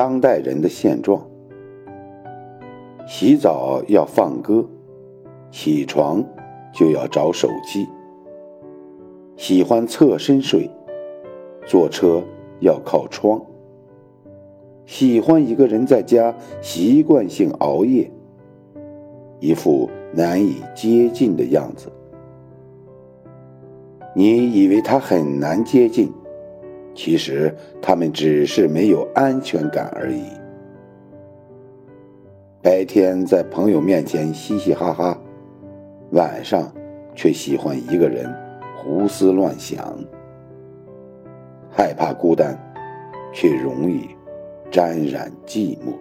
当代人的现状。洗澡要放歌，起床就要找手机。喜欢侧身睡，坐车要靠窗。喜欢一个人在家习惯性熬夜，一副难以接近的样子。你以为他很难接近，其实他们只是没有安全感而已。白天在朋友面前嘻嘻哈哈，晚上却喜欢一个人胡思乱想，害怕孤单，却容易沾染寂寞。